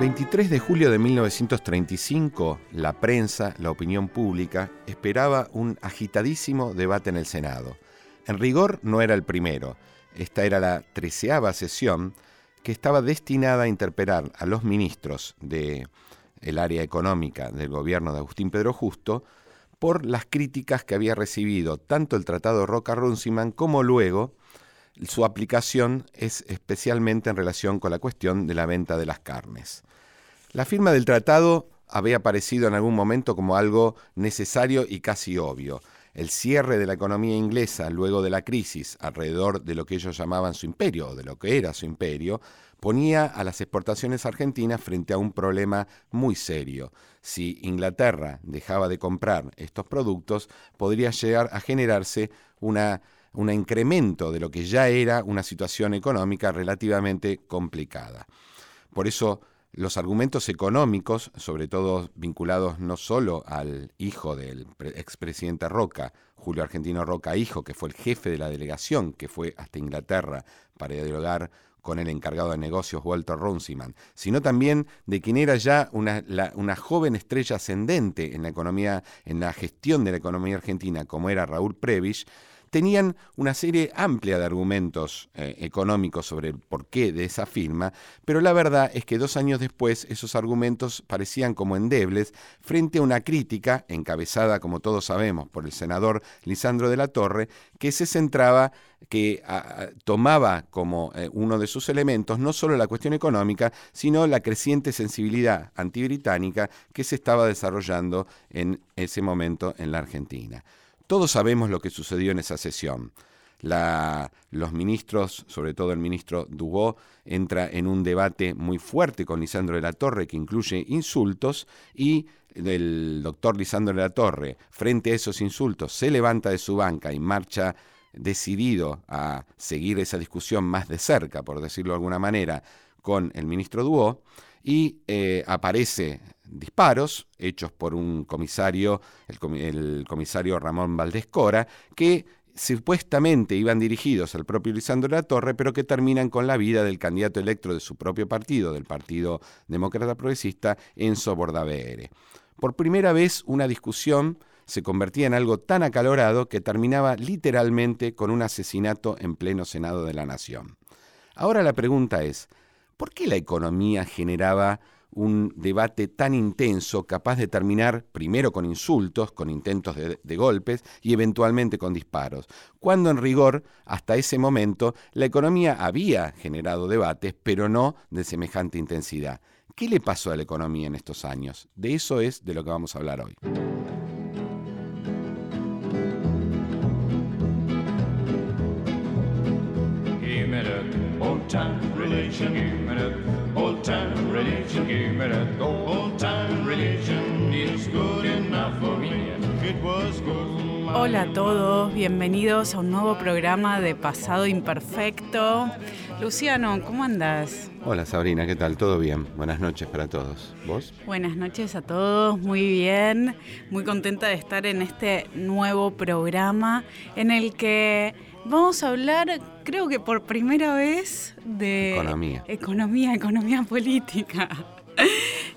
23 de julio de 1935, la prensa, la opinión pública, esperaba un agitadísimo debate en el Senado. En rigor no era el primero. Esta era la treceava sesión que estaba destinada a interpelar a los ministros del área económica del gobierno de Agustín Pedro Justo por las críticas que había recibido tanto el Tratado Roca-Runciman como luego su aplicación es especialmente en relación con la cuestión de la venta de las carnes. La firma del tratado había aparecido en algún momento como algo necesario y casi obvio. El cierre de la economía inglesa luego de la crisis alrededor de lo que ellos llamaban su imperio, o de lo que era su imperio, ponía a las exportaciones argentinas frente a un problema muy serio. Si Inglaterra dejaba de comprar estos productos, podría llegar a generarse un incremento de lo que ya era una situación económica relativamente complicada. Por eso los argumentos económicos, sobre todo vinculados no solo al hijo del expresidente Roca, Julio Argentino Roca, hijo, que fue el jefe de la delegación que fue hasta Inglaterra para dialogar con el encargado de negocios Walter Runciman, sino también de quien era ya una, joven estrella ascendente en la economía, en la gestión de la economía argentina, como era Raúl Prebisch, tenían una serie amplia de argumentos eh, económicos sobre el porqué de esa firma, pero la verdad es que dos años después esos argumentos parecían como endebles frente a una crítica, encabezada, como todos sabemos, por el senador Lisandro de la Torre, que se centraba que tomaba como eh, uno de sus elementos no solo la cuestión económica, sino la creciente sensibilidad antibritánica que se estaba desarrollando en ese momento en la Argentina. Todos sabemos lo que sucedió en esa sesión. los ministros, sobre todo el ministro Dubó, entra en un debate muy fuerte con Lisandro de la Torre que incluye insultos y el doctor Lisandro de la Torre, frente a esos insultos, se levanta de su banca y marcha decidido a seguir esa discusión más de cerca, por decirlo de alguna manera, con el ministro Duó y eh, aparece disparos hechos por un comisario, el, comisario Ramón Valdés Cora, que supuestamente iban dirigidos al propio Lisandro la Torre, pero que terminan con la vida del candidato electo de su propio partido, del Partido Demócrata Progresista, Enzo Bordavere. Por primera vez una discusión se convertía en algo tan acalorado que terminaba literalmente con un asesinato en pleno Senado de la Nación. Ahora la pregunta es, ¿por qué la economía generaba un debate tan intenso capaz de terminar primero con insultos, con intentos de, golpes y eventualmente con disparos, cuando en rigor, hasta ese momento, la economía había generado debates, pero no de semejante intensidad. ¿Qué le pasó a la economía en estos años? De eso es de lo que vamos a hablar hoy. Hola a todos, bienvenidos a un nuevo programa de Pasado Imperfecto. Luciano, ¿cómo andas? Hola Sabrina, ¿qué tal? ¿Todo bien? Buenas noches para todos. ¿Vos? Buenas noches a todos, muy bien. Muy contenta de estar en este nuevo programa en el que Vamos a hablar, creo que por primera vez, de economía, economía, economía política.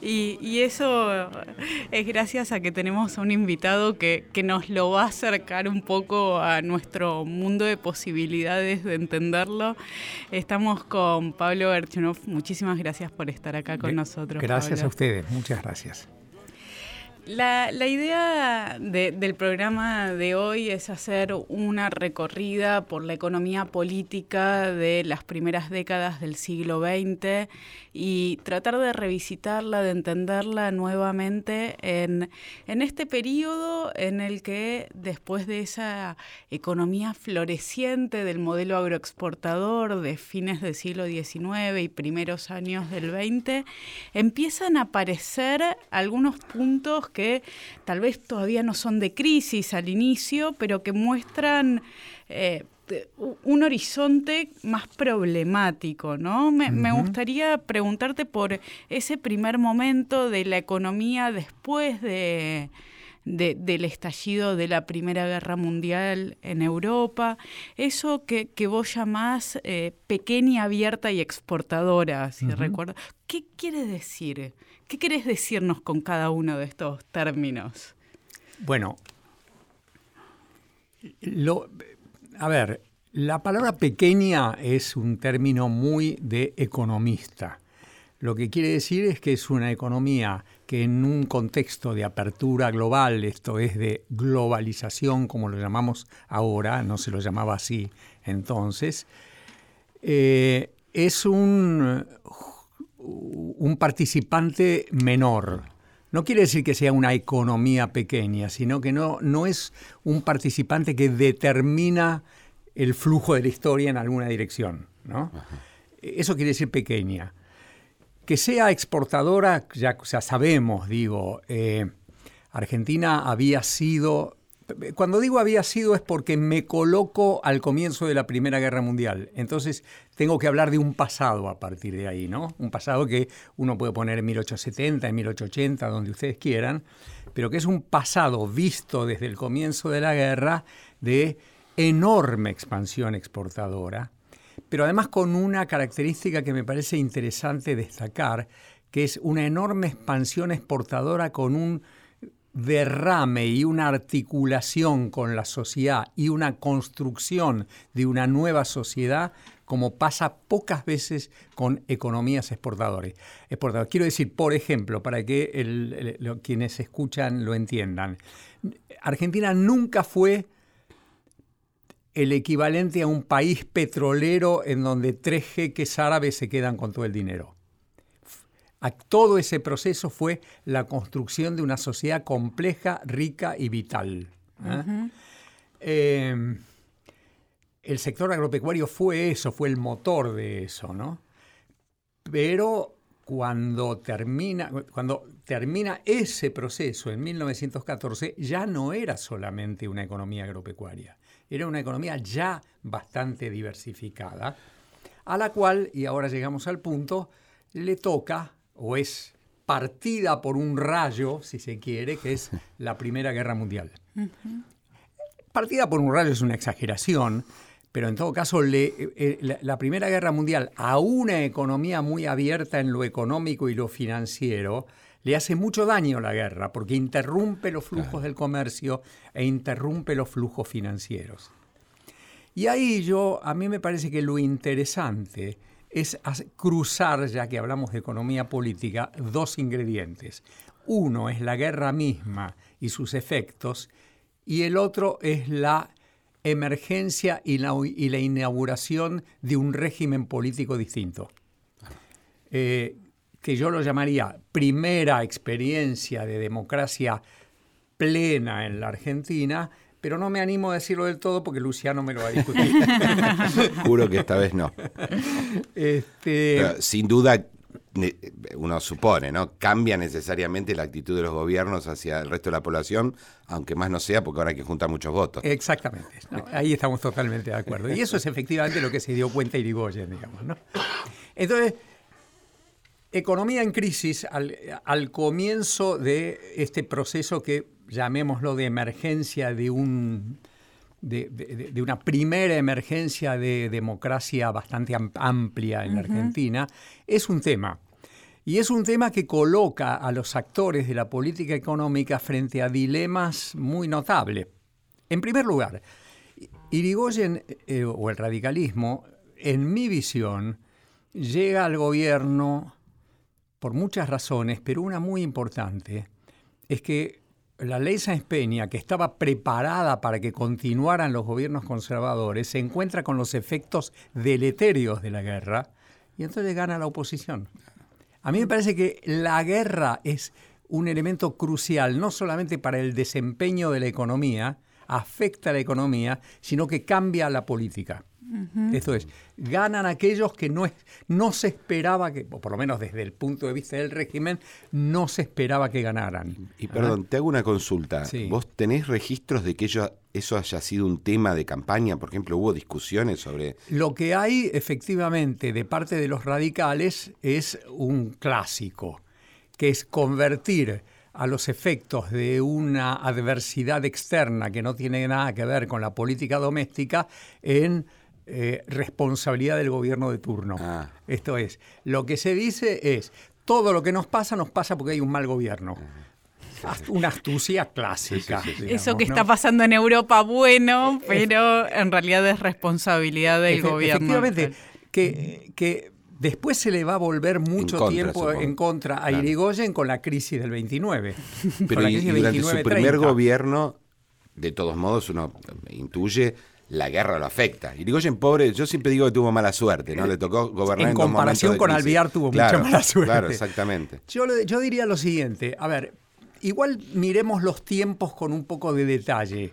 Y, eso es gracias a que tenemos a un invitado que, nos lo va a acercar un poco a nuestro mundo de posibilidades de entenderlo. Estamos con Pablo Berchunov. Muchísimas gracias por estar acá con nosotros. Gracias a ustedes, muchas gracias. La, idea del programa de hoy es hacer una recorrida por la economía política de las primeras décadas del siglo XX y tratar de revisitarla, de entenderla nuevamente en, en este periodo en el que después de esa economía floreciente del modelo agroexportador de fines del siglo XIX y primeros años del XX, empiezan a aparecer algunos puntos que tal vez todavía no son de crisis al inicio, pero que muestran eh, un horizonte más problemático, ¿no? Me, gustaría preguntarte por ese primer momento de la economía después de, del estallido de la Primera Guerra Mundial en Europa, eso que, que vos llamás eh, pequeña, abierta y exportadora, si recuerdo. ¿Qué quiere decir? ¿Qué querés decirnos con cada uno de estos términos? Bueno, lo, a ver, la palabra pequeña es un término muy de economista. Lo que quiere decir es que es una economía que en un contexto de apertura global, esto es de globalización como lo llamamos ahora, no se lo llamaba así entonces, eh, es un, un participante menor. No quiere decir que sea una economía pequeña, sino que no, no es un participante que determina el flujo de la historia en alguna dirección. ¿no? Eso quiere decir pequeña. Que sea exportadora, ya, sabemos, digo, eh, Argentina había sido, cuando digo había sido es porque me coloco al comienzo de la Primera Guerra Mundial, entonces tengo que hablar de un pasado a partir de ahí, ¿no? Un pasado que uno puede poner en 1870, en 1880, donde ustedes quieran, pero que es un pasado visto desde el comienzo de la guerra de enorme expansión exportadora, pero además con una característica que me parece interesante destacar, que es una enorme expansión exportadora con un derrame y una articulación con la sociedad y una construcción de una nueva sociedad como pasa pocas veces con economías exportadoras. Quiero decir, por ejemplo, para que quienes escuchan lo entiendan, Argentina nunca fue el equivalente a un país petrolero en donde tres jeques árabes se quedan con todo el dinero. todo ese proceso fue la construcción de una sociedad compleja, rica y vital. ¿eh? Em, el sector agropecuario fue eso, fue el motor de eso, ¿no? Pero cuando termina, cuando termina ese proceso en 1914, ya no era solamente una economía agropecuaria era una economía ya bastante diversificada, a la cual, y ahora llegamos al punto, le toca o es partida por un rayo, si se quiere, que es la Primera Guerra Mundial. Partida por un rayo es una exageración, pero en todo caso eh, eh, la, Primera Guerra Mundial a una economía muy abierta en lo económico y lo financiero, le hace mucho daño la guerra porque interrumpe los flujos del comercio e interrumpe los flujos financieros. Y ahí yo, a mí me parece que lo interesante es cruzar, ya que hablamos de economía política, dos ingredientes. Uno es la guerra misma y sus efectos, y el otro es la emergencia y la, inauguración de un régimen político distinto. Eh, que yo lo llamaría primera experiencia de democracia plena en la Argentina, pero no me animo a decirlo del todo porque Luciano me lo va a discutir. Juro que esta vez no. Este, sin duda, uno supone, ¿no? Cambia necesariamente la actitud de los gobiernos hacia el resto de la población, aunque más no sea porque ahora hay que juntar muchos votos. Exactamente. ahí estamos totalmente de acuerdo. Y eso es efectivamente lo que se dio cuenta Irigoyen, digamos, ¿no? Entonces, Economía en crisis al, comienzo de este proceso que llamémoslo de emergencia de un de, una primera emergencia de democracia bastante amplia en Argentina, es un tema. Y es un tema que coloca a los actores de la política económica frente a dilemas muy notables. En primer lugar, Irigoyen eh, o el radicalismo, en mi visión, llega al gobierno por muchas razones, pero una muy importante es que la ley Sáenz Peña, que estaba preparada para que continuaran los gobiernos conservadores, se encuentra con los efectos deleterios de la guerra y entonces gana la oposición. A mí me parece que la guerra es un elemento crucial, no solamente para el desempeño de la economía, afecta a la economía, sino que cambia la política. Esto es, ganan aquellos que no, es, no se esperaba que, o por lo menos desde el punto de vista del régimen, no se esperaba que ganaran. Y, perdón, te hago una consulta. ¿Vos tenés registros de que eso haya sido un tema de campaña? Por ejemplo, ¿hubo discusiones sobre...? Lo que hay efectivamente de parte de los radicales es un clásico, que es convertir a los efectos de una adversidad externa que no tiene nada que ver con la política doméstica en eh, responsabilidad del gobierno de turno. Ah. Esto es, lo que se dice es, todo lo que nos pasa nos pasa porque hay un mal gobierno. Una astucia clásica. Sí, sí, sí, sí. digamos, Eso que ¿no? está pasando en Europa, bueno, pero en realidad es responsabilidad del Efe- gobierno. Efectivamente, que, que después se le va a volver mucho contra, tiempo supongo. en contra a Claro. Irigoyen con la crisis del 29. Pero con la y, crisis y del durante su 29-30. primer gobierno, de todos modos, uno intuye la guerra lo afecta. Irigoyen, pobre, yo siempre digo que tuvo mala suerte, ¿no? Le tocó gobernar En en, comparación con. Alvear tuvo Claro, mucha mala suerte. Claro, exactamente. Yo, yo diría lo siguiente, a ver, igual miremos los tiempos con un poco de detalle.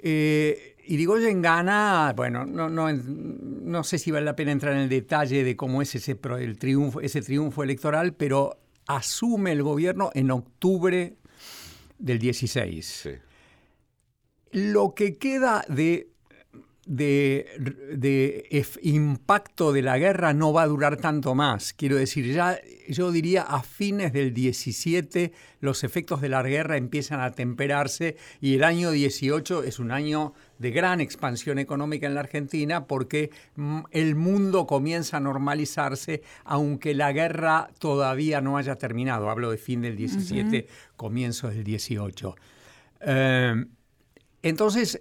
Eh, Irigoyen gana, bueno, no, no, no sé si vale la pena entrar en el detalle de cómo es ese, el triunfo, ese triunfo electoral, pero asume el gobierno en octubre del 16. Sí. Lo que queda de, de, de impacto de la guerra no va a durar tanto más. Quiero decir, ya yo diría a fines del 17 los efectos de la guerra empiezan a temperarse y el año 18 es un año de gran expansión económica en la Argentina porque mm, el mundo comienza a normalizarse aunque la guerra todavía no haya terminado. Hablo de fin del 17, comienzo del 18. Eh, entonces,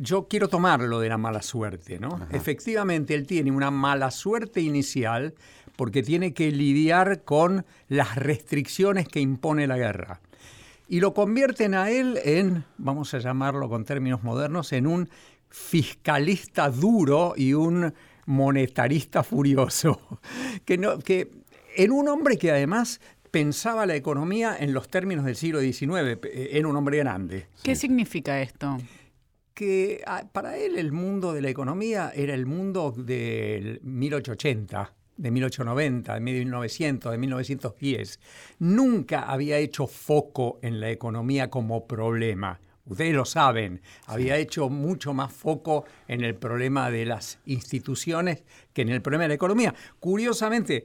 yo quiero tomarlo de la mala suerte, ¿no? Efectivamente, él tiene una mala suerte inicial porque tiene que lidiar con las restricciones que impone la guerra. Y lo convierten a él en, vamos a llamarlo con términos modernos, en un fiscalista duro y un monetarista furioso. Que, no, que en un hombre que además pensaba la economía en los términos del siglo XIX, eh, era un hombre grande ¿Qué significa esto? Que ah, para él el mundo de la economía era el mundo del 1880, de 1890, de 1900, de 1910. Nunca había hecho foco en la economía como problema. Ustedes lo saben, había hecho mucho más foco en el problema de las instituciones que en el problema de la economía. Curiosamente,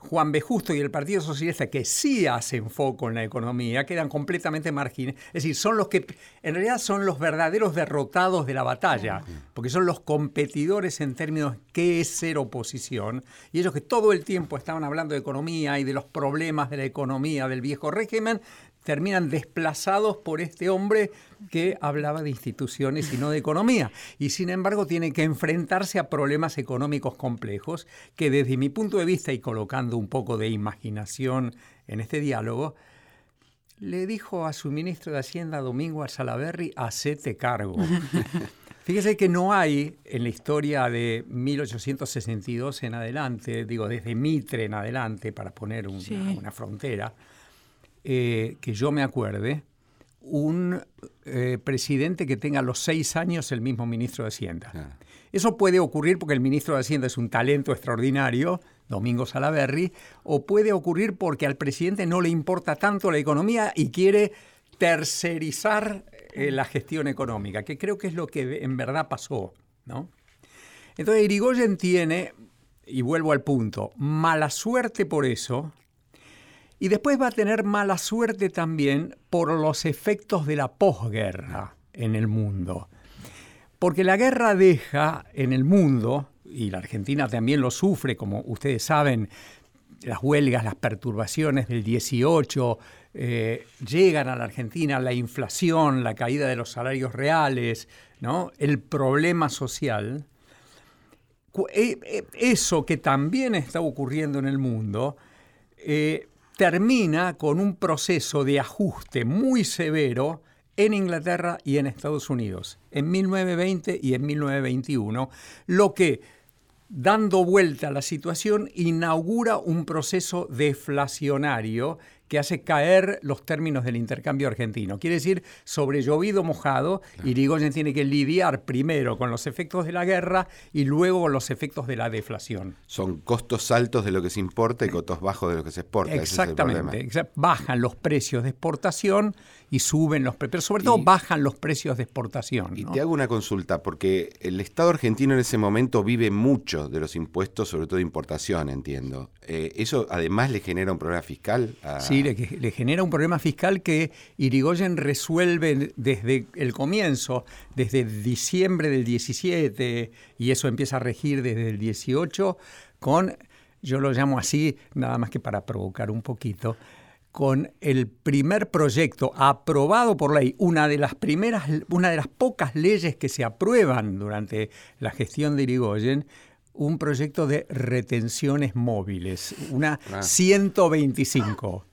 Juan B. Justo y el Partido Socialista, que sí hacen foco en la economía, quedan completamente margines. Es decir, son los que, en realidad son los verdaderos derrotados de la batalla, porque son los competidores en términos de qué es ser oposición. Y ellos que todo el tiempo estaban hablando de economía y de los problemas de la economía del viejo régimen, terminan desplazados por este hombre que hablaba de instituciones y no de economía. Y sin embargo tiene que enfrentarse a problemas económicos complejos que desde mi punto de vista y colocando un poco de imaginación en este diálogo, le dijo a su ministro de Hacienda, Domingo Salaverry, hacete cargo. Fíjese que no hay en la historia de 1862 en adelante, digo, desde Mitre en adelante, para poner una, Sí. una frontera, eh, que yo me acuerde, un eh, presidente que tenga los seis años el mismo ministro de Hacienda. Ah. Eso puede ocurrir porque el ministro de Hacienda es un talento extraordinario, Domingo Salaverry, o puede ocurrir porque al presidente no le importa tanto la economía y quiere tercerizar eh, la gestión económica, que creo que es lo que en verdad pasó. ¿no? Entonces Irigoyen tiene, y vuelvo al punto, mala suerte por eso, y después va a tener mala suerte también por los efectos de la posguerra en el mundo. Porque la guerra deja en el mundo, y la Argentina también lo sufre, como ustedes saben, las huelgas, las perturbaciones del 18, eh, llegan a la Argentina la inflación, la caída de los salarios reales, ¿no? el problema social. Eh, eh, Eso que también está ocurriendo en el mundo, termina con un proceso de ajuste muy severo en Inglaterra y en Estados Unidos, en 1920 y en 1921, lo que, dando vuelta a la situación, inaugura un proceso deflacionario que hace caer los términos del intercambio argentino. Quiere decir, sobre llovido mojado, Irigoyen tiene que lidiar primero con los efectos de la guerra y luego con los efectos de la deflación. Son costos altos de lo que se importa y costos bajos de lo que se exporta. ese es el Exactamente. bajan los precios de exportación y suben los precios, pero sobre todo Y- bajan los precios de exportación. Y ¿no? te hago una consulta, porque el Estado argentino en ese momento vive mucho de los impuestos, sobre todo de importación, entiendo. eh, ¿eso además le genera un problema fiscal? Sí, le, genera un problema fiscal que Irigoyen resuelve desde el comienzo, desde diciembre del 17, y eso empieza a regir desde el 18, con, yo lo llamo así, nada más que para provocar un poquito, con el primer proyecto aprobado por ley, una de las primeras, una de las pocas leyes que se aprueban durante la gestión de Irigoyen, un proyecto de retenciones móviles, una 125. Ah.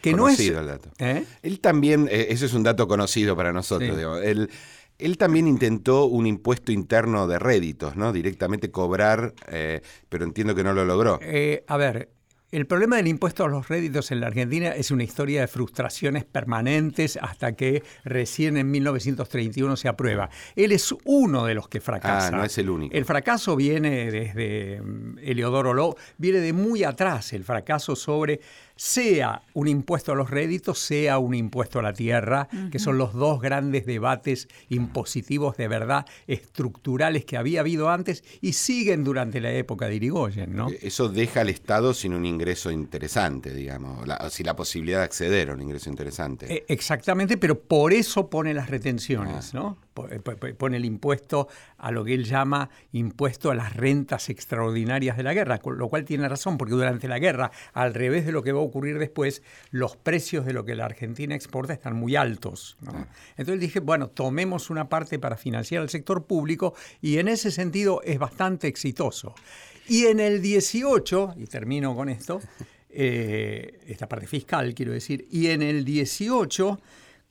Que no es el dato. ¿Eh? Él también, eh, eso es un dato conocido para nosotros, él, él, también intentó un impuesto interno de réditos, ¿no? Directamente cobrar, eh, pero entiendo que no lo logró. a ver, el problema del impuesto a los réditos en la Argentina es una historia de frustraciones permanentes hasta que recién en 1931 se aprueba. Él es uno de los que fracasa. Ah, no es el único. El fracaso viene desde mm, Eleodoro Ló, viene de muy atrás, el fracaso sobre sea un impuesto a los réditos, sea un impuesto a la tierra, que son los dos grandes debates impositivos de verdad estructurales que había habido antes y siguen durante la época de Irigoyen. ¿no? Eso deja al Estado sin un ingreso interesante, digamos, sin la posibilidad de acceder a un ingreso interesante. Eh, exactamente, pero por eso pone las retenciones, ah. ¿no? Eh, pone el impuesto a lo que él llama impuesto a las rentas extraordinarias de la guerra, lo cual tiene razón, porque durante la guerra, al revés de lo que va a ocurrir después, los precios de lo que la Argentina exporta están muy altos. Ah. Entonces dije, bueno, tomemos una parte para financiar el sector público y en ese sentido es bastante exitoso. Y en el 18, y termino con esto, eh, esta parte fiscal quiero decir, y en el 18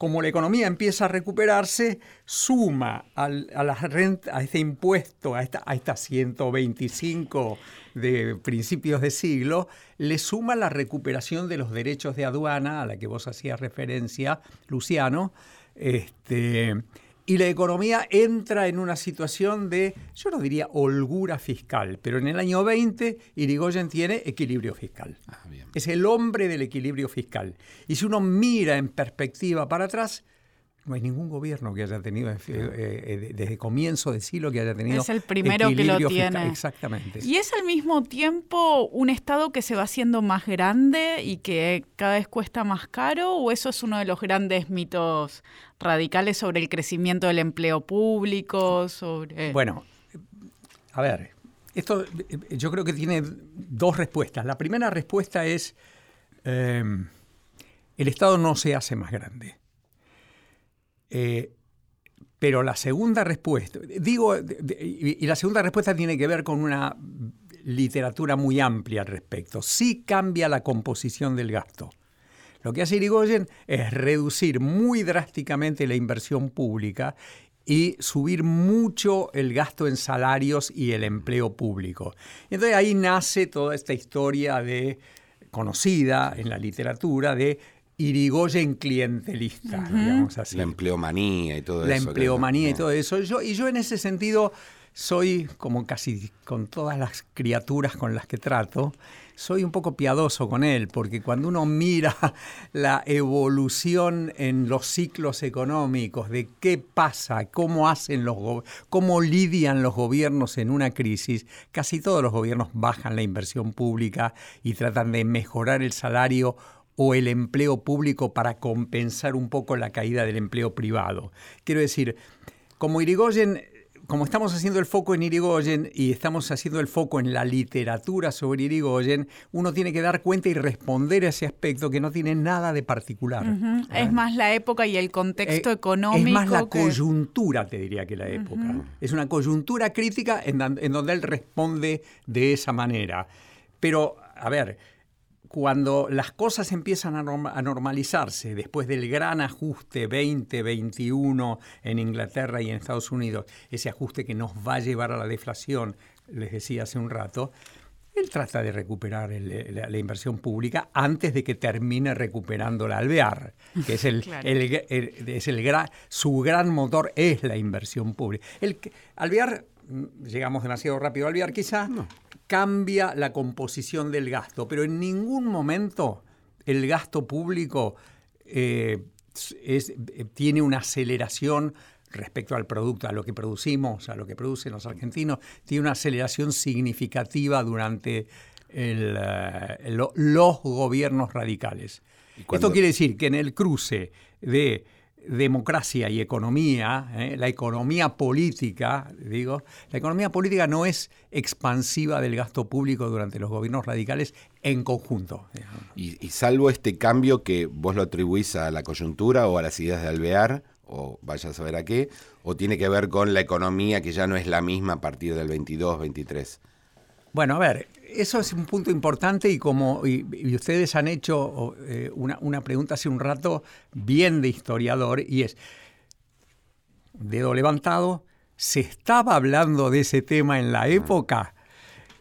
como la economía empieza a recuperarse, suma a, a este impuesto, a esta 125 de principios de siglo, le suma la recuperación de los derechos de aduana a la que vos hacías referencia, Luciano, este, y la economía entra en una situación de, yo no diría holgura fiscal, pero en el año 20 Irigoyen tiene equilibrio fiscal. Ah, es el hombre del equilibrio fiscal. Y si uno mira en perspectiva para atrás, no hay ningún gobierno que haya tenido, eh, eh, desde comienzo de siglo, que haya tenido. Es el primero que lo tiene. Exactamente. Y es al mismo tiempo un Estado que se va haciendo más grande y que cada vez cuesta más caro, o eso es uno de los grandes mitos radicales sobre el crecimiento del empleo público, sobre... Bueno, a ver, esto yo creo que tiene dos respuestas. La primera respuesta es, eh, el Estado no se hace más grande. Eh, pero la segunda respuesta, digo, y la segunda respuesta tiene que ver con una literatura muy amplia al respecto. Sí cambia la composición del gasto. Lo que hace Irigoyen es reducir muy drásticamente la inversión pública y subir mucho el gasto en salarios y el empleo público. Entonces ahí nace toda esta historia de conocida en la literatura de Irigoyen clientelista, digamos así. La empleomanía y todo eso. La empleomanía y todo eso. Yo, y yo en ese sentido soy, como casi con todas las criaturas con las que trato, soy un poco piadoso con él, porque cuando uno mira la evolución en los ciclos económicos, de qué pasa, cómo hacen los cómo lidian los gobiernos en una crisis, casi todos los gobiernos bajan la inversión pública y tratan de mejorar el salario o el empleo público para compensar un poco la caída del empleo privado. Quiero decir, como Irigoyen como estamos haciendo el foco en Irigoyen y estamos haciendo el foco en la literatura sobre Irigoyen, uno tiene que dar cuenta y responder a ese aspecto que no tiene nada de particular. Es más la época y el contexto económico. Es más la coyuntura, te diría que la época. Es una coyuntura crítica en donde él responde de esa manera. Pero, a ver, cuando las cosas empiezan a, normalizarse después del gran ajuste 2021 en Inglaterra y en Estados Unidos, ese ajuste que nos va a llevar a la deflación, les decía hace un rato, él trata de recuperar la, inversión pública antes de que termine recuperando la alvear, que es el, es el su gran motor es la inversión pública. El, alvear, mm, llegamos demasiado rápido a alvear quizá, cambia la composición del gasto, pero en ningún momento el gasto público eh, eh, tiene una aceleración respecto al producto, a lo que producimos, a lo que producen los argentinos, tiene una aceleración significativa durante eh, los gobiernos radicales. Esto quiere decir que en el cruce de democracia y economía, ¿eh? la economía política, digo, la economía política no es expansiva del gasto público durante los gobiernos radicales en conjunto. Y, salvo este cambio que vos lo atribuís a la coyuntura o a las ideas de Alvear, o vaya a saber a qué, o tiene que ver con la economía que ya no es la misma a partir del 22, 23. Bueno, a ver, eso es un punto importante y como y, ustedes han hecho eh, una, pregunta hace un rato bien de historiador y es, dedo levantado, ¿se estaba hablando de ese tema en la época?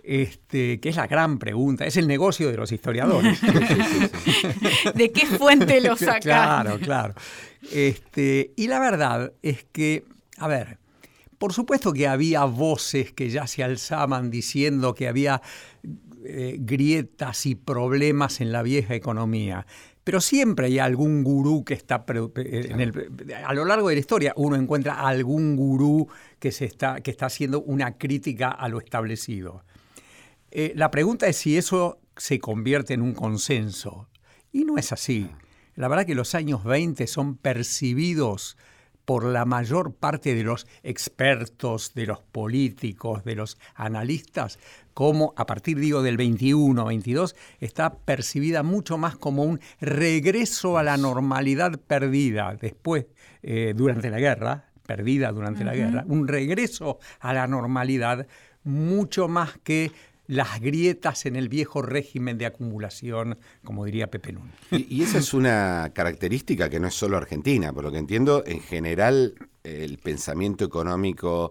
Este, que es la gran pregunta, es el negocio de los historiadores. ¿De qué fuente lo sacan? Claro, claro. Este, y la verdad es que, a ver, por supuesto que había voces que ya se alzaban diciendo que había eh, grietas y problemas en la vieja economía. Pero siempre hay algún gurú que está eh, a lo largo de la historia uno encuentra algún gurú que se está que está haciendo una crítica a lo establecido. Eh, la pregunta es si eso se convierte en un consenso y no es así. La verdad que los años 20 son percibidos por la mayor parte de los expertos, de los políticos, de los analistas, como a partir, digo, del 21, 22, está percibida mucho más como un regreso a la normalidad perdida después, eh, durante la guerra, perdida durante la guerra, un regreso a la normalidad mucho más que las grietas en el viejo régimen de acumulación, como diría Pepe Nun. Y, esa es una característica que no es solo argentina, por lo que entiendo, en general el pensamiento económico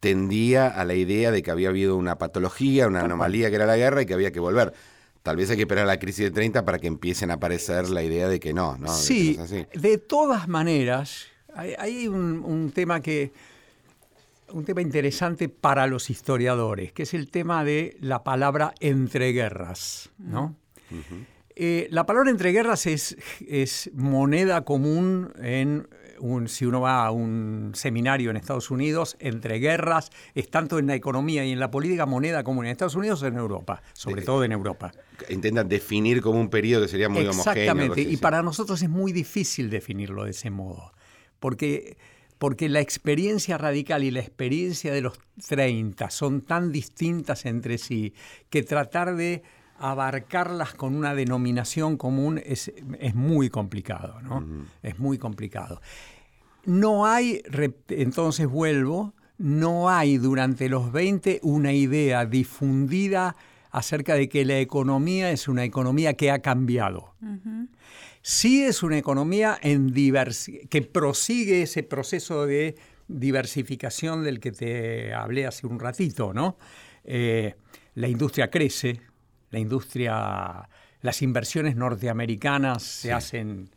tendía a la idea de que había habido una patología, una anomalía que era la guerra y que había que volver. Tal vez hay que esperar a la crisis de 30 para que empiecen a aparecer la idea de que no, ¿no? Sí, de, todas maneras, hay, un tema que un tema interesante para los historiadores, que es el tema de la palabra entreguerras. ¿no? Eh, la palabra entreguerras es, es moneda común en un, si uno va a un seminario en Estados Unidos, entreguerras, es tanto en la economía y en la política moneda común en Estados Unidos o en Europa, sobre todo en Europa. Intentan definir como un periodo que sería muy homogéneo. Exactamente, y para nosotros es muy difícil definirlo de ese modo, porque porque la experiencia radical y la experiencia de los 30 son tan distintas entre sí que tratar de abarcarlas con una denominación común es, muy complicado, ¿no? Es muy complicado. No hay, entonces vuelvo, no hay durante los 20 una idea difundida acerca de que la economía es una economía que ha cambiado sí es una economía en que prosigue ese proceso de diversificación del que te hablé hace un ratito, ¿no? Eh, la industria crece, la industria, las inversiones norteamericanas se hacen,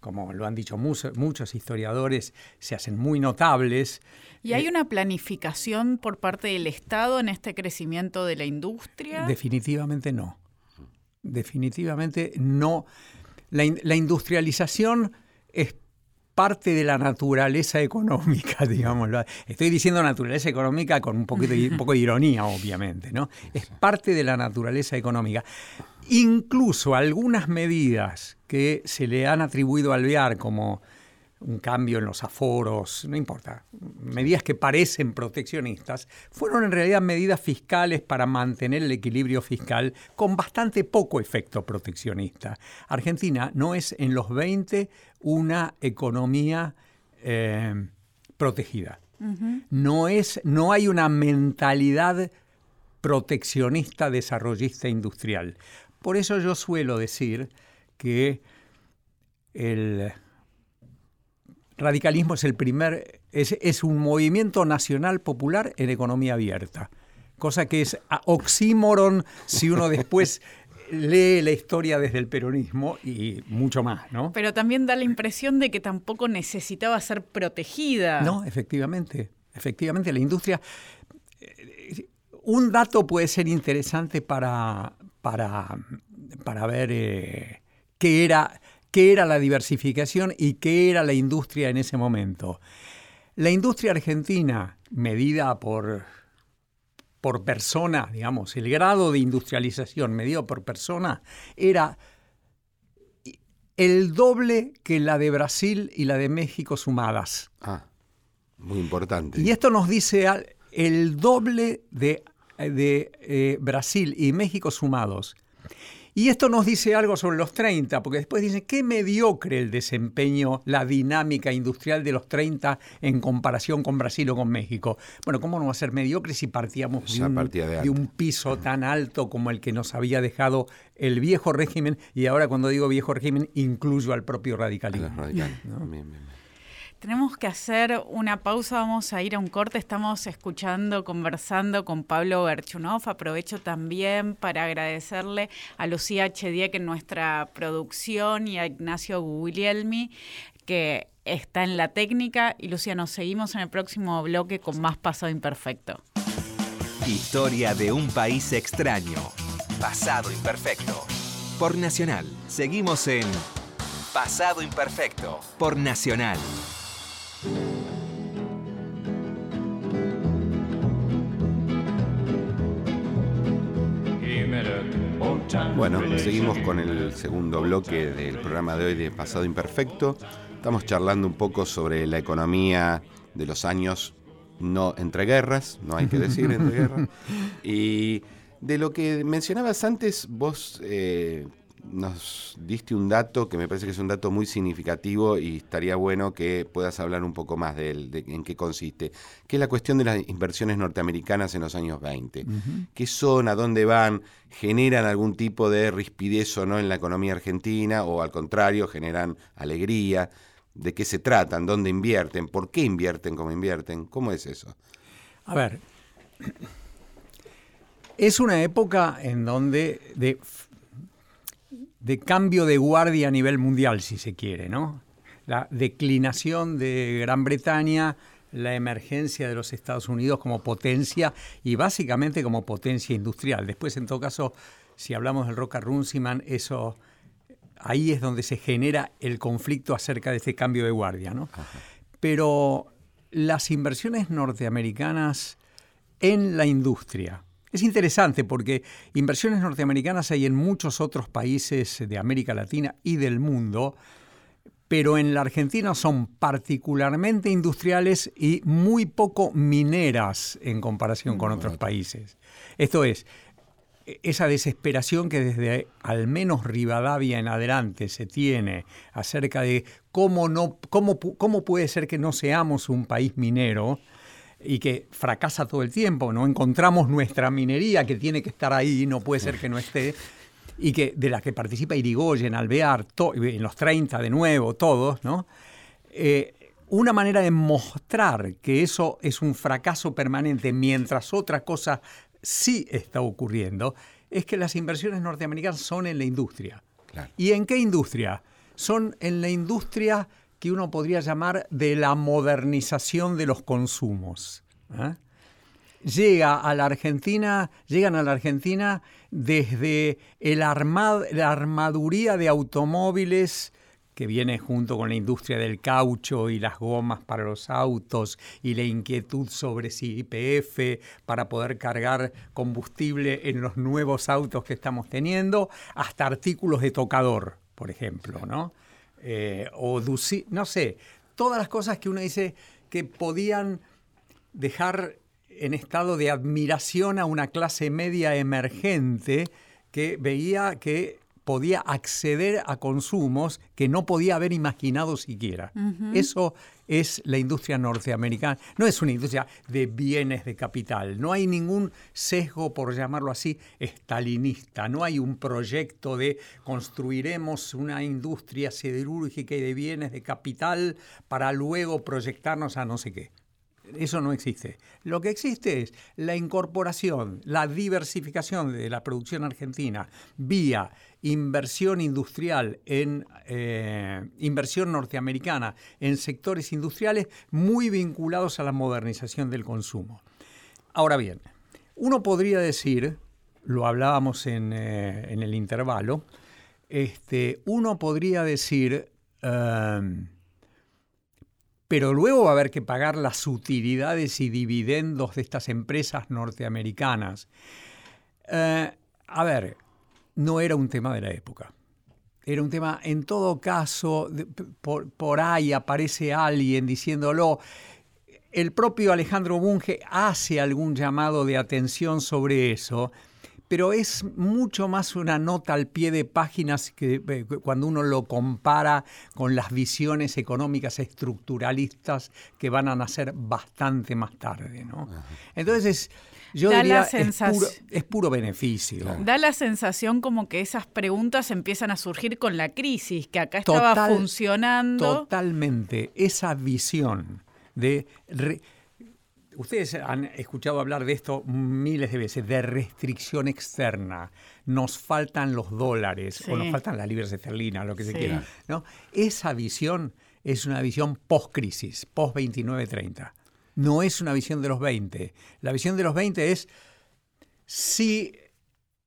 como lo han dicho muchos, historiadores, se hacen muy notables. ¿Y hay eh, una planificación por parte del Estado en este crecimiento de la industria? Definitivamente no. Definitivamente no. La, industrialización es parte de la naturaleza económica, digámoslo. Estoy diciendo naturaleza económica con un, poquito, un poco de ironía, obviamente, ¿no? Es parte de la naturaleza económica. Incluso algunas medidas que se le han atribuido al Alvear como un cambio en los aforos, no importa, medidas que parecen proteccionistas, fueron en realidad medidas fiscales para mantener el equilibrio fiscal con bastante poco efecto proteccionista. Argentina no es en los 20 una economía eh, protegida. no, es, no hay una mentalidad proteccionista, desarrollista industrial. Por eso yo suelo decir que el radicalismo es el primer, es, un movimiento nacional popular en economía abierta, cosa que es oxímoron si uno después lee la historia desde el peronismo y mucho más, ¿no? Pero también da la impresión de que tampoco necesitaba ser protegida. No, efectivamente, efectivamente la industria... Eh, un dato puede ser interesante para, para, para ver eh, qué era qué era la diversificación y qué era la industria en ese momento. La industria argentina, medida por, por persona, digamos, el grado de industrialización medido por persona era el doble que la de Brasil y la de México sumadas. Ah, muy importante. Y esto nos dice el doble de, de eh, Brasil y México sumados. Y esto nos dice algo sobre los 30, porque después dicen, qué mediocre el desempeño, la dinámica industrial de los 30 en comparación con Brasil o con México. Bueno, ¿cómo no va a ser mediocre si partíamos de un, de un, piso tan alto como el que nos había dejado el viejo régimen? Y ahora cuando digo viejo régimen, incluyo al propio radicalismo. Tenemos que hacer una pausa, vamos a ir a un corte. Estamos escuchando, conversando con Pablo Berchunov. Aprovecho también para agradecerle a Lucía Chediek en nuestra producción y a Ignacio Guglielmi, que está en la técnica. Y Lucía, nos seguimos en el próximo bloque con más Pasado Imperfecto. Historia de un país extraño. Pasado Imperfecto. Por Nacional. Seguimos en Pasado Imperfecto. Por Nacional. Bueno, seguimos con el segundo bloque del programa de hoy de Pasado Imperfecto. Estamos charlando un poco sobre la economía de los años no entre guerras, no hay que decir entre guerras. Y de lo que mencionabas antes, vos eh, nos diste un dato que me parece que es un dato muy significativo y estaría bueno que puedas hablar un poco más de él, de en qué consiste, que es la cuestión de las inversiones norteamericanas en los años 20. ¿Qué son? ¿A dónde van? ¿Generan algún tipo de rispidez o no en la economía argentina? ¿O al contrario, generan alegría? ¿De qué se tratan? ¿Dónde invierten? ¿Por qué invierten como invierten? ¿Cómo es eso? A ver, es una época en donde de de cambio de guardia a nivel mundial, si se quiere, ¿no? La declinación de Gran Bretaña, la emergencia de los Estados Unidos como potencia y básicamente como potencia industrial. Después, en todo caso, si hablamos del Roca Runciman, eso ahí es donde se genera el conflicto acerca de este cambio de guardia, ¿no? Pero las inversiones norteamericanas en la industria, es interesante porque inversiones norteamericanas hay en muchos otros países de América Latina y del mundo, pero en la Argentina son particularmente industriales y muy poco mineras en comparación con otros países. Esto es, esa desesperación que desde al menos Rivadavia en adelante se tiene acerca de cómo, no, cómo, cómo puede ser que no seamos un país minero, y que fracasa todo el tiempo, no encontramos nuestra minería que tiene que estar ahí, no puede ser que no esté, y que de la que participa Irigoyen, Alvear, en los 30 de nuevo, todos, ¿no? Eh, una manera de mostrar que eso es un fracaso permanente mientras otra cosa sí está ocurriendo, es que las inversiones norteamericanas son en la industria. ¿Y en qué industria? Son en la industria que uno podría llamar de la modernización de los consumos. ¿eh? Llega a la Argentina, llegan a la Argentina desde el la armaduría de automóviles que viene junto con la industria del caucho y las gomas para los autos y la inquietud sobre si IPF para poder cargar combustible en los nuevos autos que estamos teniendo, hasta artículos de tocador, por ejemplo, ¿no? Eh, o no sé, todas las cosas que uno dice que podían dejar en estado de admiración a una clase media emergente que veía que podía acceder a consumos que no podía haber imaginado siquiera. Eso es la industria norteamericana. No es una industria de bienes de capital. No hay ningún sesgo, por llamarlo así, estalinista. No hay un proyecto de construiremos una industria siderúrgica y de bienes de capital para luego proyectarnos a no sé qué. Eso no existe. Lo que existe es la incorporación, la diversificación de la producción argentina vía inversión industrial en eh, inversión norteamericana en sectores industriales muy vinculados a la modernización del consumo. Ahora bien, uno podría decir, lo hablábamos en, eh, el intervalo, este, uno podría decir, em, pero luego va a haber que pagar las utilidades y dividendos de estas empresas norteamericanas. Eh, a ver, no era un tema de la época. Era un tema, en todo caso, por, por ahí aparece alguien diciéndolo. El propio Alejandro Bunge hace algún llamado de atención sobre eso, pero es mucho más una nota al pie de páginas que eh, cuando uno lo compara con las visiones económicas estructuralistas que van a nacer bastante más tarde. ¿no? Entonces, yo diría, es puro, beneficio. Da la sensación como que esas preguntas empiezan a surgir con la crisis, que acá estaba funcionando. Totalmente. Esa visión de... Ustedes han escuchado hablar de esto miles de veces, de restricción externa. Nos faltan los dólares o nos faltan las libras esterlinas, lo que se quiera. ¿no? Esa visión es una visión post-crisis, post-29-30. No es una visión de los 20. La visión de los 20 es si,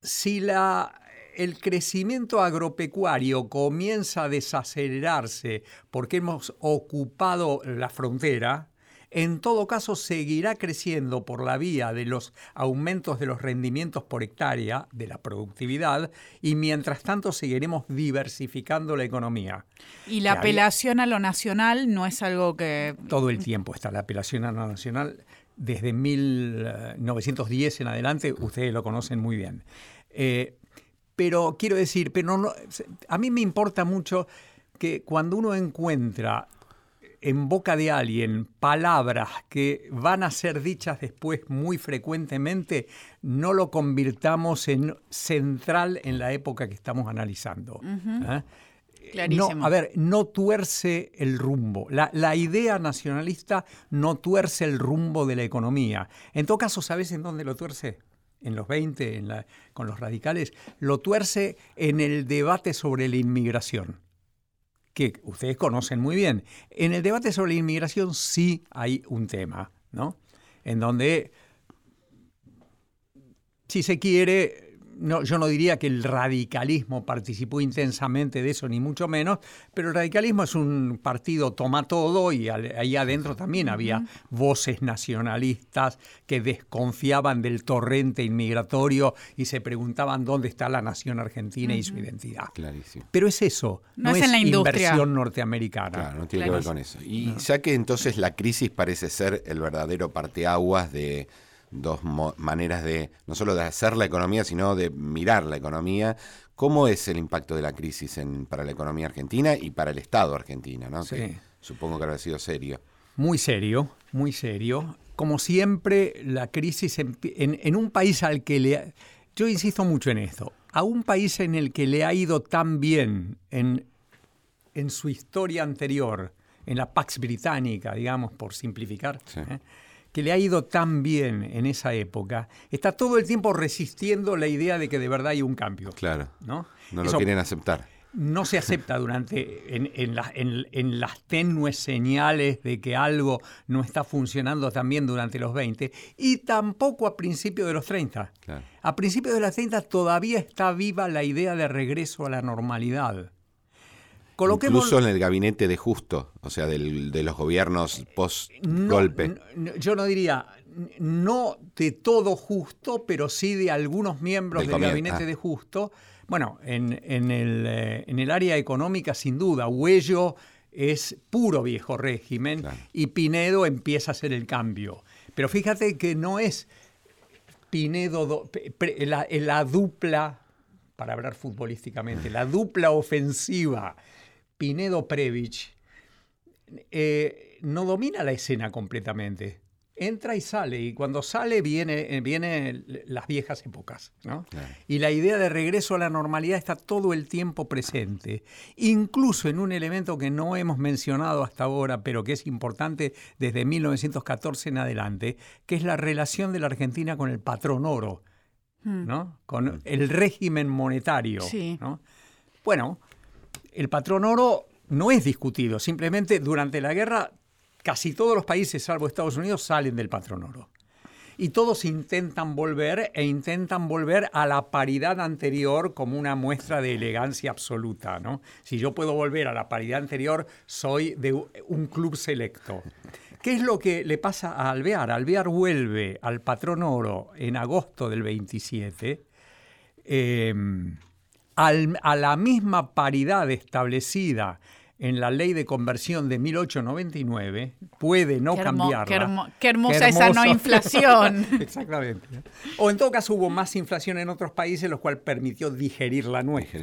si la, el crecimiento agropecuario comienza a desacelerarse porque hemos ocupado la frontera, en todo caso seguirá creciendo por la vía de los aumentos de los rendimientos por hectárea, de la productividad, y mientras tanto seguiremos diversificando la economía. Y la apelación a lo nacional no es algo que... Todo el tiempo está la apelación a lo nacional. Desde 1910 en adelante, ustedes lo conocen muy bien. Eh, pero quiero decir, pero a mí me importa mucho que cuando uno encuentra en boca de alguien palabras que van a ser dichas después muy frecuentemente, no lo convirtamos en central en la época que estamos analizando. ¿eh? Clarísimo. a ver, no tuerce el rumbo. La, idea nacionalista no tuerce el rumbo de la economía. En todo caso, ¿sabes en dónde lo tuerce? En los 20, en la, con los radicales, lo tuerce en el debate sobre la inmigración que ustedes conocen muy bien. En el debate sobre la inmigración sí hay un tema, ¿no? En donde, si se quiere, yo no diría que el radicalismo participó intensamente de eso, ni mucho menos, pero el radicalismo es un partido toma todo y ahí adentro también había voces nacionalistas que desconfiaban del torrente inmigratorio y se preguntaban dónde está la nación argentina y su identidad. Clarísimo. Pero es eso, no, es, la inversión norteamericana. Claro, no tiene que ver con eso. Y ya que entonces la crisis parece ser el verdadero parteaguas de dos maneras de, no solo de hacer la economía, sino de mirar la economía. ¿Cómo es el impacto de la crisis en, para la economía argentina y para el Estado argentino? ¿no? supongo que habrá sido serio. Muy serio, muy serio. Como siempre, la crisis en, en, un país al que le... Yo insisto mucho en esto. A un país en el que le ha ido tan bien en, en su historia anterior, en la Pax Británica, digamos, por simplificar, ¿eh? Que le ha ido tan bien en esa época, está todo el tiempo resistiendo la idea de que de verdad hay un cambio. Claro. No, no lo quieren aceptar. No se acepta durante en, en, las tenues señales de que algo no está funcionando tan bien durante los 20 y tampoco a principios de los 30. A principios de los 30 todavía está viva la idea de regreso a la normalidad. Incluso en el gabinete de justo, o sea, de los gobiernos post-golpe. yo no diría, no de todo justo, pero sí de algunos miembros del, gabinete ah. de justo. Bueno, en, el, eh, en, el, área económica, sin duda, Huello es puro viejo régimen y Pinedo empieza a hacer el cambio. Pero fíjate que no es Pinedo, la, la dupla, para hablar futbolísticamente, la dupla ofensiva Pinedo Previch eh, no domina la escena completamente. Entra y sale, y cuando sale viene, eh, viene las viejas épocas. Y la idea de regreso a la normalidad está todo el tiempo presente, incluso en un elemento que no hemos mencionado hasta ahora, pero que es importante desde 1914 en adelante, que es la relación de la Argentina con el patrón oro, hmm. ¿no? con el régimen monetario. Bueno, el patrón oro no es discutido, simplemente durante la guerra casi todos los países, salvo Estados Unidos, salen del patrón oro. y todos intentan volver e intentan volver a la paridad anterior como una muestra de elegancia absoluta. ¿no? Si yo puedo volver a la paridad anterior, soy de un club selecto. ¿Qué es lo que le pasa a Alvear? Alvear vuelve al patrón oro en agosto del 27 a la misma paridad establecida en la ley de conversión de 1899 puede no cambiarla. Qué, hermosa esa no inflación. Exactamente. O en todo caso hubo más inflación en otros países, lo cual permitió digerir la nuestra.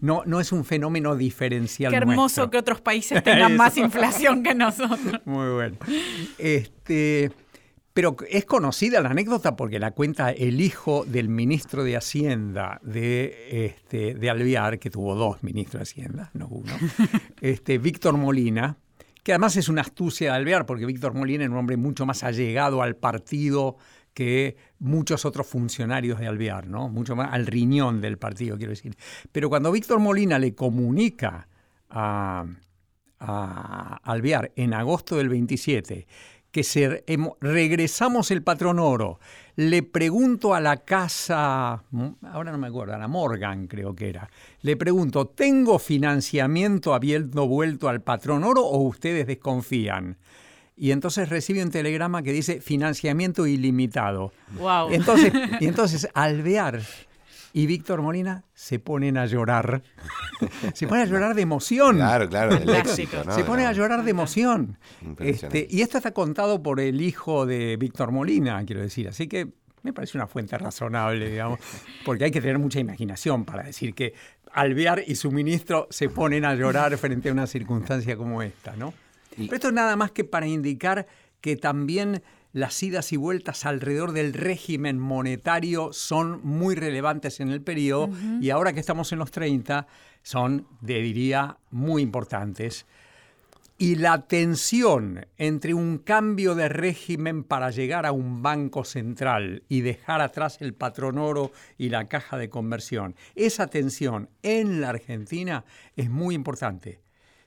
no, no es un fenómeno diferencial. Qué hermoso que otros países tengan más inflación que nosotros. Muy bueno. Este, pero es conocida la anécdota porque la cuenta el hijo del ministro de Hacienda de, este, de Alvear, que tuvo dos ministros de Hacienda, no uno, este, Víctor Molina, que además es una astucia de Alvear, porque Víctor Molina es un hombre mucho más allegado al partido que muchos otros funcionarios de Alvear, ¿no? Mucho más al riñón del partido, quiero decir. Pero cuando Víctor Molina le comunica a, a Alvear en agosto del 27 que regresamos el patrón oro. Le pregunto a la casa, ahora no me acuerdo, a la Morgan creo que era, le pregunto, ¿tengo financiamiento habiendo vuelto al patrón oro o ustedes desconfían? Y entonces recibe un telegrama que dice financiamiento ilimitado. Wow. Entonces, y entonces Alvear y Víctor Molina se ponen a llorar. se ponen a llorar de emoción. Claro, claro, del éxito. Se pone a llorar de emoción. Este, y esto está contado por el hijo de Víctor Molina, quiero decir. Así que me parece una fuente razonable, digamos, porque hay que tener mucha imaginación para decir que Alvear y su ministro se ponen a llorar frente a una circunstancia como esta, ¿no? Pero esto es nada más que para indicar que también las idas y vueltas alrededor del régimen monetario son muy relevantes en el periodo y ahora que estamos en los 30 son, diría, muy importantes. Y la tensión entre un cambio de régimen para llegar a un banco central y dejar atrás el patrón oro y la caja de conversión, esa tensión en la Argentina es muy importante.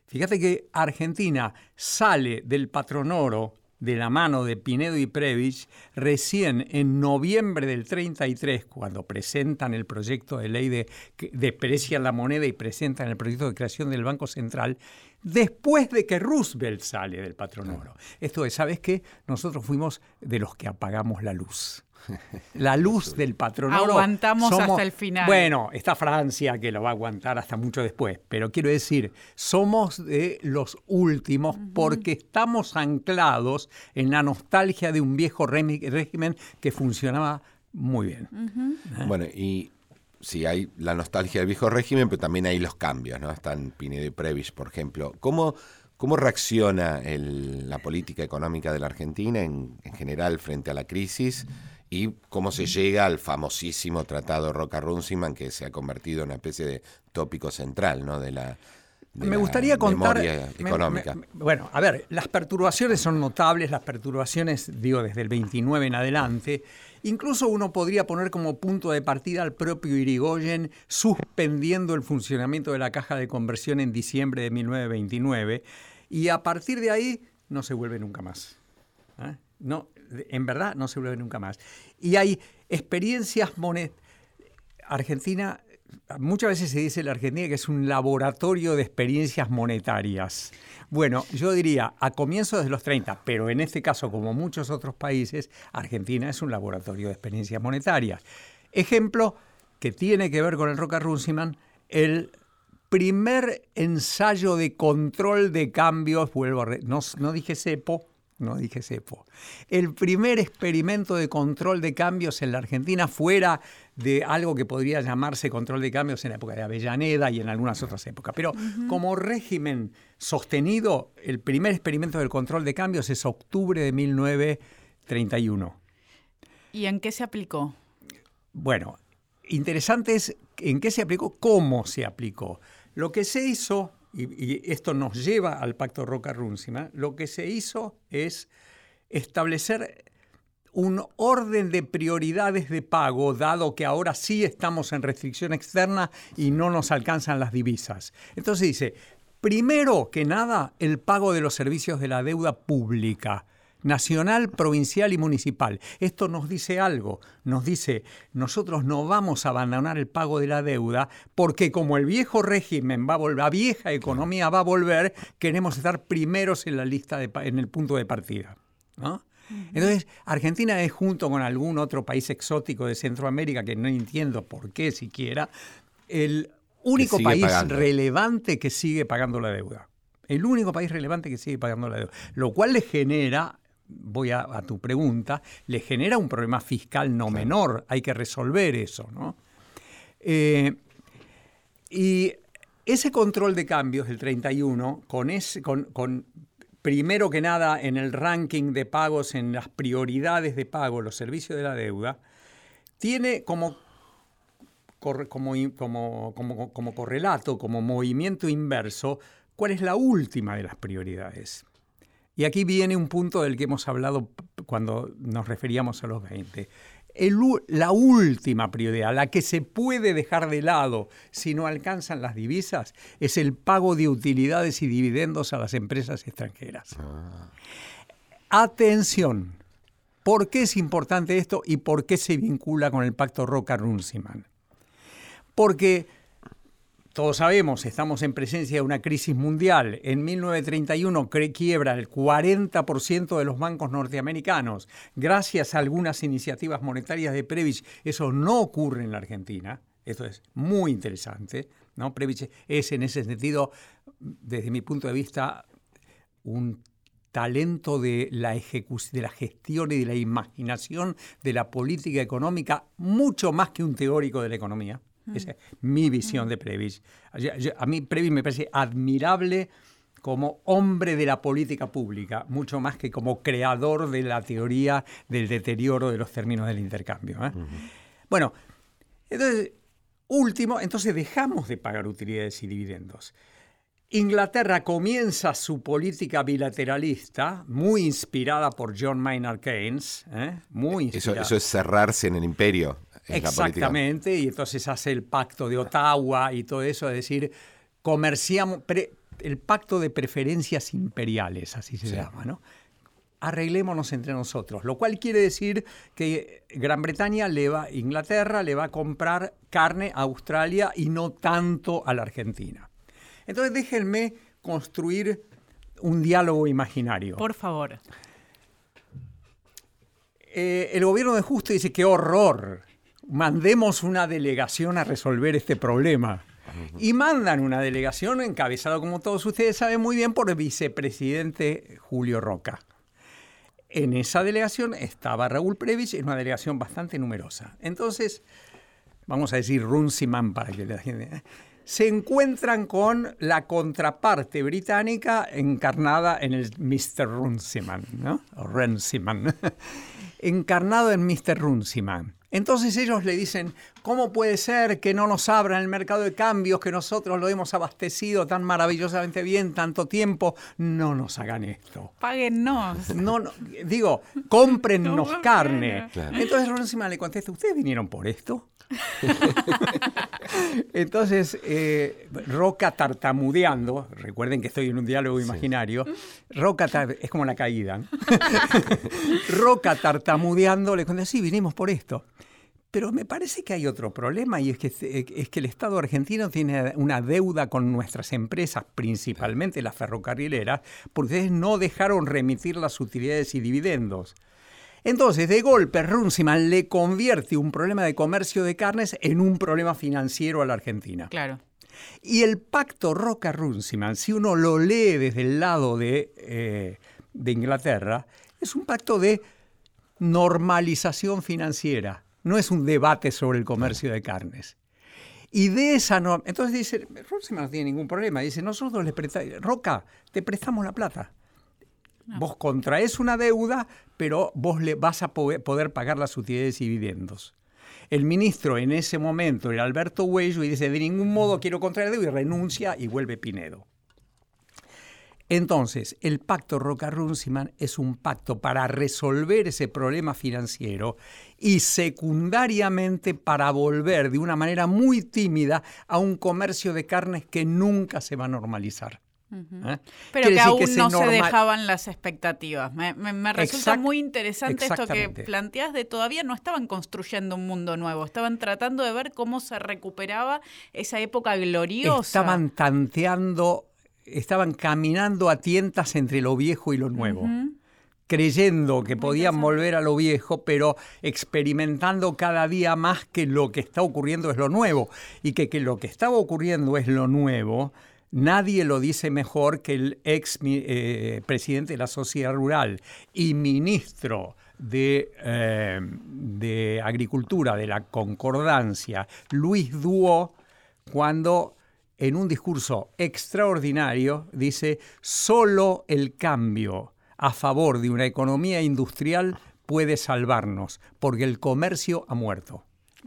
Fíjate que Argentina sale del patrón oro de la mano de Pinedo y Previch recién en noviembre del 33, cuando presentan el proyecto de ley de desprecian la moneda y presentan el proyecto de creación del Banco Central, después de que Roosevelt sale del patrón oro. Esto es, ¿sabes qué? Nosotros fuimos de los que apagamos la luz. La luz del patrón Aguantamos hasta el final. Bueno, está Francia que lo va a aguantar hasta mucho después, pero quiero decir, somos de los últimos porque estamos anclados en la nostalgia de un viejo régimen que funcionaba muy bien. ¿Eh? Bueno, y sí, hay la nostalgia del viejo régimen, pero también hay los cambios, ¿no? Están Pinedo y Previs, por ejemplo. ¿Cómo, cómo reacciona la política económica de la Argentina en, en general frente a la crisis? Y cómo se llega al famosísimo tratado Roca-Runciman que se ha convertido en una especie de tópico central ¿no? de la, me gustaría contar económica. bueno, a ver, las perturbaciones son notables, las perturbaciones, digo, desde el 29 en adelante. Incluso uno podría poner como punto de partida al propio Irigoyen suspendiendo el funcionamiento de la caja de conversión en diciembre de 1929 y a partir de ahí no se vuelve nunca más. ¿eh? No, en verdad no se vuelve nunca más. Y hay experiencias monetarias. Argentina, muchas veces se dice la Argentina que es un laboratorio de experiencias monetarias. Bueno, yo diría a comienzos de los 30, pero en este caso, como muchos otros países, Argentina es un laboratorio de experiencias monetarias. Ejemplo que tiene que ver con el Roca Runciman, el primer ensayo de control de cambios, vuelvo a no, no dije cepo, no dije cepo. El primer experimento de control de cambios en la Argentina fuera de algo que podría llamarse control de cambios en la época de Avellaneda y en algunas otras épocas. Pero como régimen sostenido, el primer experimento del control de cambios es octubre de 1931. ¿Y en qué se aplicó? Bueno, interesante es en qué se aplicó, cómo se aplicó. Lo que se hizo y, esto nos lleva al pacto Roca-Runciman, lo que se hizo es establecer un orden de prioridades de pago, dado que ahora sí estamos en restricción externa y no nos alcanzan las divisas. Entonces dice, primero que nada, el pago de los servicios de la deuda pública. Nacional, provincial y municipal. Esto nos dice algo, nos dice, nosotros no vamos a abandonar el pago de la deuda porque como el viejo régimen va a volver, la vieja economía va a volver, queremos estar primeros en la lista, de, en el punto de partida. Entonces, Argentina es junto con algún otro país exótico de Centroamérica, que no entiendo por qué siquiera, el único país relevante que sigue pagando la deuda. El único país relevante que sigue pagando la deuda. Lo cual le genera, voy a, tu pregunta, le genera un problema fiscal no menor. Hay que resolver eso, ¿no? Eh, y ese control de cambios del 31, con, ese, con, con primero que nada en el ranking de pagos, en las prioridades de pago, los servicios de la deuda, tiene como, como, como, correlato, como movimiento inverso, cuál es la última de las prioridades. Y aquí viene un punto del que hemos hablado cuando nos referíamos a los 20 la última prioridad, la que se puede dejar de lado si no alcanzan las divisas, es el pago de utilidades y dividendos a las empresas extranjeras. Ah. Atención, ¿por qué es importante esto y por qué se vincula con el pacto Roca-Runciman? Porque todos sabemos, estamos en presencia de una crisis mundial. En 1931 quiebra el 40% de los bancos norteamericanos. Gracias a algunas iniciativas monetarias de Previch, eso no ocurre en la Argentina. Esto es muy interesante. ¿no? Previch es en ese sentido, desde mi punto de vista, un talento de la, de la gestión y de la imaginación de la política económica, mucho más que un teórico de la economía. Esa es mi visión de Previs. A mí Previs me parece admirable como hombre de la política pública, mucho más que como creador de la teoría del deterioro de los términos del intercambio. ¿eh? Bueno, entonces, último, entonces dejamos de pagar utilidades y dividendos. Inglaterra comienza su política bilateralista, muy inspirada por John Maynard Keynes. ¿eh? Muy eso, eso es cerrarse en el imperio. Exactamente, y entonces hace el pacto de Ottawa y todo eso, es decir, comerciamos, el pacto de preferencias imperiales, así se llama, ¿no? Arreglémonos entre nosotros, lo cual quiere decir que Gran Bretaña le va, Inglaterra le va a comprar carne a Australia y no tanto a la Argentina. Entonces déjenme construir un diálogo imaginario. Por favor. Eh, el gobierno de Justo dice, qué horror, mandemos una delegación a resolver este problema. Y mandan una delegación encabezada, como todos ustedes saben muy bien, por el vicepresidente Julio Roca. En esa delegación estaba Raúl Previs, es una delegación bastante numerosa. Entonces, vamos a decir Runciman para que la gente... ¿eh? Se encuentran con la contraparte británica encarnada en el Mr. Runciman, ¿no? O Runciman. encarnado en Mr. Runciman. Entonces ellos le dicen, ¿cómo puede ser que no nos abran el mercado de cambios, que nosotros lo hemos abastecido tan maravillosamente bien tanto tiempo? No nos hagan esto. Páguennos. No, no digo, cómprennos carne. Entonces Runciman le contesta, ¿ustedes vinieron por esto? Entonces, eh, Roca tartamudeando, recuerden que estoy en un diálogo imaginario, Roca es como la caída. Roca tartamudeando le contesta, sí, vinimos por esto. Pero me parece que hay otro problema y es que, es que el Estado argentino tiene una deuda con nuestras empresas, principalmente las ferrocarrileras, porque ustedes no dejaron remitir las utilidades y dividendos. Entonces, de golpe, Runciman le convierte un problema de comercio de carnes en un problema financiero a la Argentina. Claro. Y el pacto Roca-Runciman, si uno lo lee desde el lado de, eh, de Inglaterra, es un pacto de normalización financiera. No es un debate sobre el comercio de carnes. Y de esa norma. Entonces dice, Runciman no tiene ningún problema. Dice, nosotros le prestamos. Roca, te prestamos la plata. Vos contraes una deuda, pero vos le vas a poder pagar las utilidades y dividendos. El ministro en ese momento era Alberto Huello y dice, de ningún modo quiero contraer deuda y renuncia y vuelve Pinedo. Entonces, el pacto Roca-Runciman es un pacto para resolver ese problema financiero y secundariamente para volver de una manera muy tímida a un comercio de carnes que nunca se va a normalizar. ¿Eh? Pero que aún no se dejaban las expectativas. Me, resulta muy interesante esto que planteas de todavía no estaban construyendo un mundo nuevo, estaban tratando de ver cómo se recuperaba esa época gloriosa. Estaban tanteando, estaban caminando a tientas entre lo viejo y lo nuevo. creyendo que podían volver a lo viejo, pero experimentando cada día más que lo que está ocurriendo es lo nuevo y que, que lo que estaba ocurriendo es lo nuevo, Nadie lo dice mejor que el ex eh, presidente de la Sociedad Rural y ministro de, eh, de, Agricultura de la Concordancia, Luis Duo, cuando en un discurso extraordinario dice, solo el cambio a favor de una economía industrial puede salvarnos, porque el comercio ha muerto.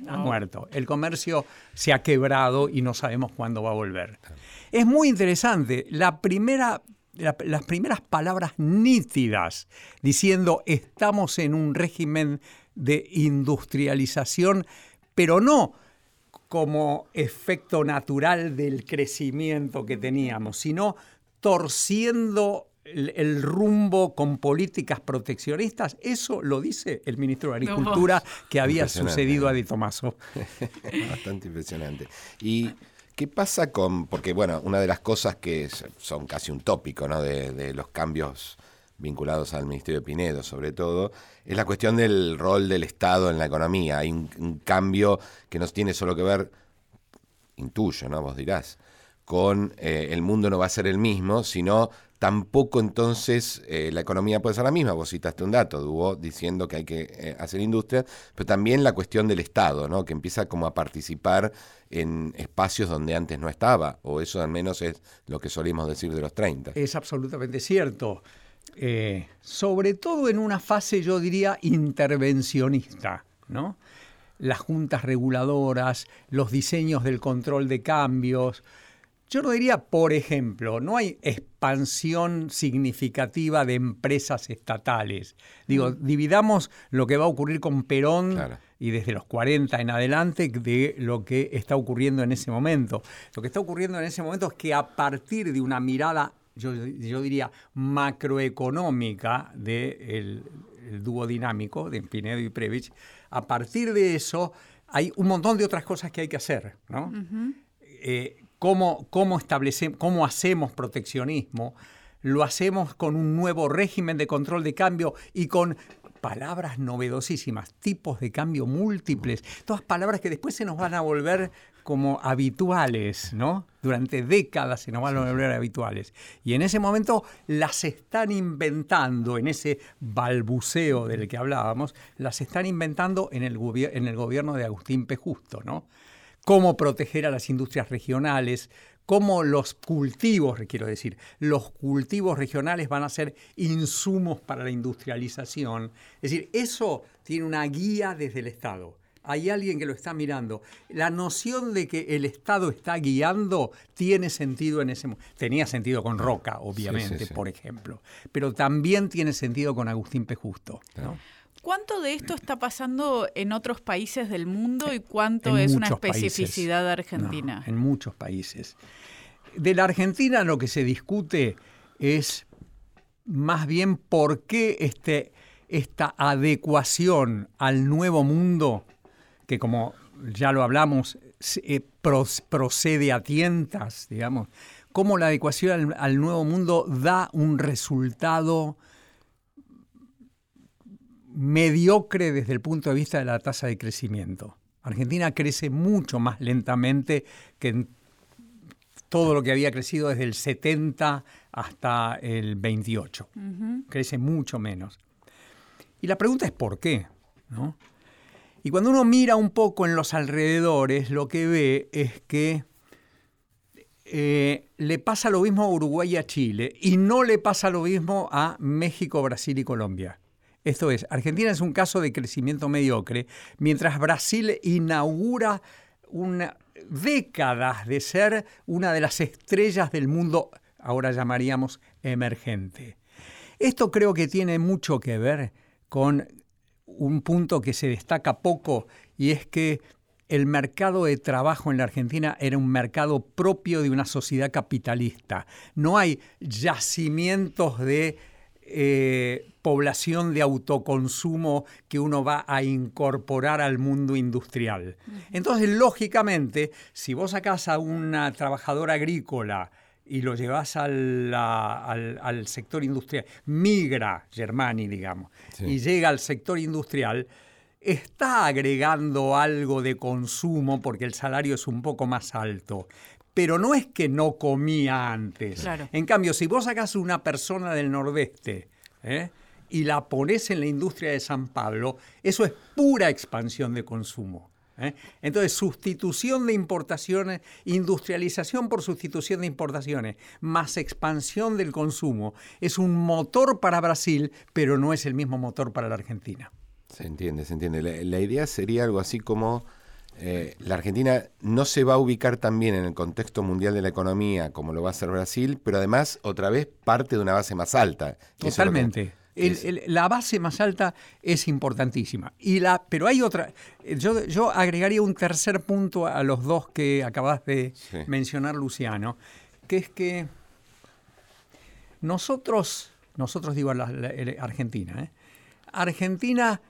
Ha muerto. El comercio se ha quebrado y no sabemos cuándo va a volver. Es muy interesante. La primera, las primeras palabras nítidas diciendo estamos en un régimen de industrialización, pero no como efecto natural del crecimiento que teníamos, sino torciendo el, rumbo con políticas proteccionistas, eso lo dice el ministro de Agricultura que había sucedido a Di Tomaso. Bastante impresionante. Y ¿Qué pasa con.? Porque, bueno, una de las cosas que son casi un tópico, ¿no? De, los cambios vinculados al Ministerio de Pinedo, sobre todo, es la cuestión del rol del Estado en la economía. Hay un, cambio que no tiene solo que ver, intuyo, ¿no? Vos dirás, con eh, el mundo no va a ser el mismo, sino tampoco entonces eh, la economía puede ser la misma. Vos citaste un dato, Dubó diciendo que hay que eh, hacer industria, pero también la cuestión del Estado, ¿no? que empieza como a participar en espacios donde antes no estaba, o eso al menos es lo que solíamos decir de los 30. Es absolutamente cierto. Eh, sobre todo en una fase, yo diría, intervencionista, ¿no? Las juntas reguladoras, los diseños del control de cambios, yo no diría, por ejemplo, no hay expansión significativa de empresas estatales. Digo, mm. dividamos lo que va a ocurrir con Perón y desde los 40 en adelante de lo que está ocurriendo en ese momento. Lo que está ocurriendo en ese momento es que a partir de una mirada, yo, diría, macroeconómica del de dúo dinámico de Pinedo y Previch, a partir de eso hay un montón de otras cosas que hay que hacer, ¿no? Cómo, cómo, establecemos, cómo hacemos proteccionismo, lo hacemos con un nuevo régimen de control de cambio y con palabras novedosísimas, tipos de cambio múltiples, todas palabras que después se nos van a volver como habituales, ¿no? Durante décadas se nos van a volver habituales. Y en ese momento las están inventando, en ese balbuceo del que hablábamos, las están inventando en el, en el gobierno de Agustín P. Justo, ¿no? Cómo proteger a las industrias regionales, cómo los cultivos, quiero decir, los cultivos regionales van a ser insumos para la industrialización. Es decir, eso tiene una guía desde el Estado. Hay alguien que lo está mirando. La noción de que el Estado está guiando tiene sentido en ese momento. Tenía sentido con Roca, obviamente, por ejemplo. Pero también tiene sentido con Agustín P. Justo. ¿no? ¿Cuánto de esto está pasando en otros países del mundo y cuánto es una especificidad argentina? en muchos países. De la Argentina lo que se discute es más bien por qué este, esta adecuación al nuevo mundo, que como ya lo hablamos, eh, procede a tientas, digamos, cómo la adecuación al nuevo mundo da un resultado mediocre desde el punto de vista de la tasa de crecimiento. Argentina crece mucho más lentamente que todo lo que había crecido desde el 70 hasta el 28. Crece mucho menos. Y la pregunta es por qué. Y cuando uno mira un poco en los alrededores, lo que ve es que eh, le pasa lo mismo a Uruguay y a Chile y no le pasa lo mismo a México, Brasil y Colombia. Esto es, Argentina es un caso de crecimiento mediocre, mientras Brasil inaugura una, décadas de ser una de las estrellas del mundo, ahora llamaríamos emergente. Esto creo que tiene mucho que ver con un punto que se destaca poco y es que el mercado de trabajo en la Argentina era un mercado propio de una sociedad capitalista. No hay yacimientos de eh, población de autoconsumo que uno va a incorporar al mundo industrial. Entonces, lógicamente, si vos sacás a una trabajadora agrícola y lo llevas al, sector industrial, migra Germani, digamos, y llega al sector industrial, está agregando algo de consumo porque el salario es un poco más alto. Pero no es que no comía antes. En cambio, si vos sacás una persona del nordeste ¿eh? y la pones en la industria de San Pablo, eso es pura expansión de consumo. ¿eh? Entonces, sustitución de importaciones, industrialización por sustitución de importaciones, más expansión del consumo, es un motor para Brasil, pero no es el mismo motor para la Argentina. Se entiende, se entiende. La, idea sería algo así como eh, la Argentina no se va a ubicar también en el contexto mundial de la economía como lo va a hacer Brasil, pero además otra vez parte de una base más alta. Totalmente. la base más alta es importantísima. Y la, pero hay otra. Yo, yo agregaría un tercer punto a los dos que acabas de mencionar, Luciano, que es que nosotros, nosotros digo la, Argentina, ¿eh? Argentina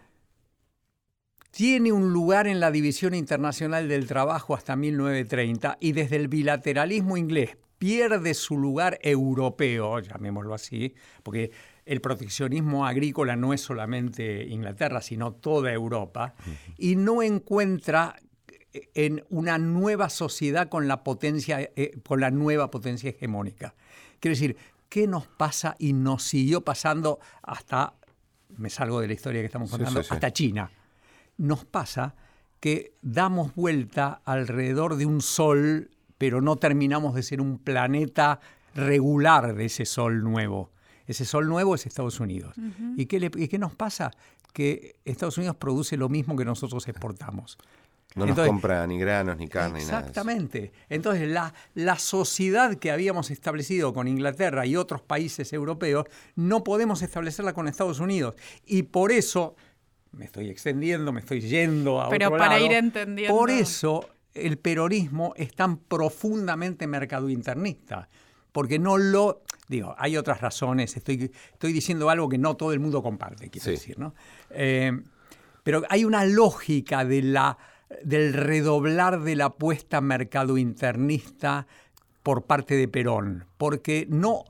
tiene un lugar en la División Internacional del Trabajo hasta 1930 y desde el bilateralismo inglés pierde su lugar europeo, llamémoslo así, porque el proteccionismo agrícola no es solamente Inglaterra, sino toda Europa, y no encuentra eh, en una nueva sociedad con la potencia, eh, con la nueva potencia hegemónica. Quiero decir, ¿qué nos pasa y nos siguió pasando hasta, me salgo de la historia que estamos contando, hasta China? Nos pasa que damos vuelta alrededor de un sol, pero no terminamos de ser un planeta regular de ese sol nuevo. Ese sol nuevo es Estados Unidos. ¿Y, qué qué nos pasa? Que Estados Unidos produce lo mismo que nosotros exportamos. No nos compra ni granos, ni carne, ni nada. Exactamente. Entonces, la, la sociedad que habíamos establecido con Inglaterra y otros países europeos, no podemos establecerla con Estados Unidos. Y por eso me estoy extendiendo, me estoy yendo a Pero para ir entendiendo. Por eso el peronismo es tan profundamente mercadointernista, porque no lo... Digo, hay otras razones, estoy, estoy diciendo algo que no todo el mundo comparte, quiero decir, ¿no? Eh, pero hay una lógica de la, del redoblar de la apuesta mercadointernista por parte de Perón, porque no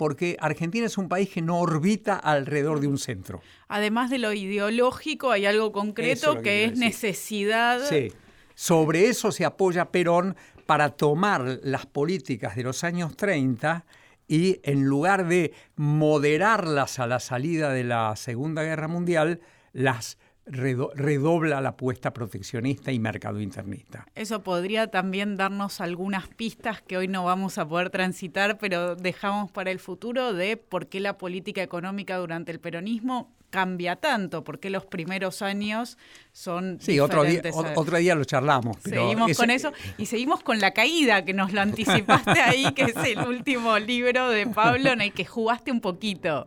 porque Argentina es un país que no orbita alrededor de un centro. Además de lo ideológico, hay algo concreto que, es necesidad. Sí. Sobre eso se apoya Perón para tomar las políticas de los años 30 y en lugar de moderarlas a la salida de la Segunda Guerra Mundial, las redobla la apuesta proteccionista y mercado internista. Eso podría también darnos algunas pistas que hoy no vamos a poder transitar, pero dejamos para el futuro de por qué la política económica durante el peronismo cambia tanto, por qué los primeros años son Sí, otro día, otro día lo charlamos. seguimos con eso y seguimos con La Caída, que nos lo anticipaste ahí, que es el último libro de Pablo en el que jugaste un poquito.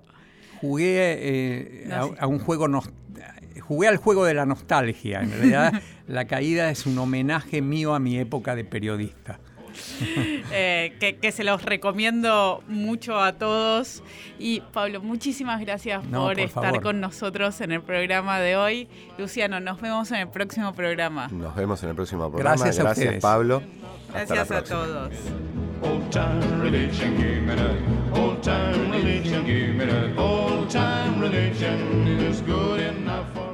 Jugué eh, a, un juego jugué al juego de la nostalgia. En realidad, La Caída es un homenaje mío a mi época de periodista. Eh, que, se los recomiendo mucho a todos. Y Pablo, muchísimas gracias por, estar con nosotros en el programa de hoy. Luciano, nos vemos en el próximo programa. Nos vemos en el próximo programa. Gracias, gracias Pablo. Gracias a todos. Old time religion, give me that. Old time religion, give me that. Old time religion is good enough for.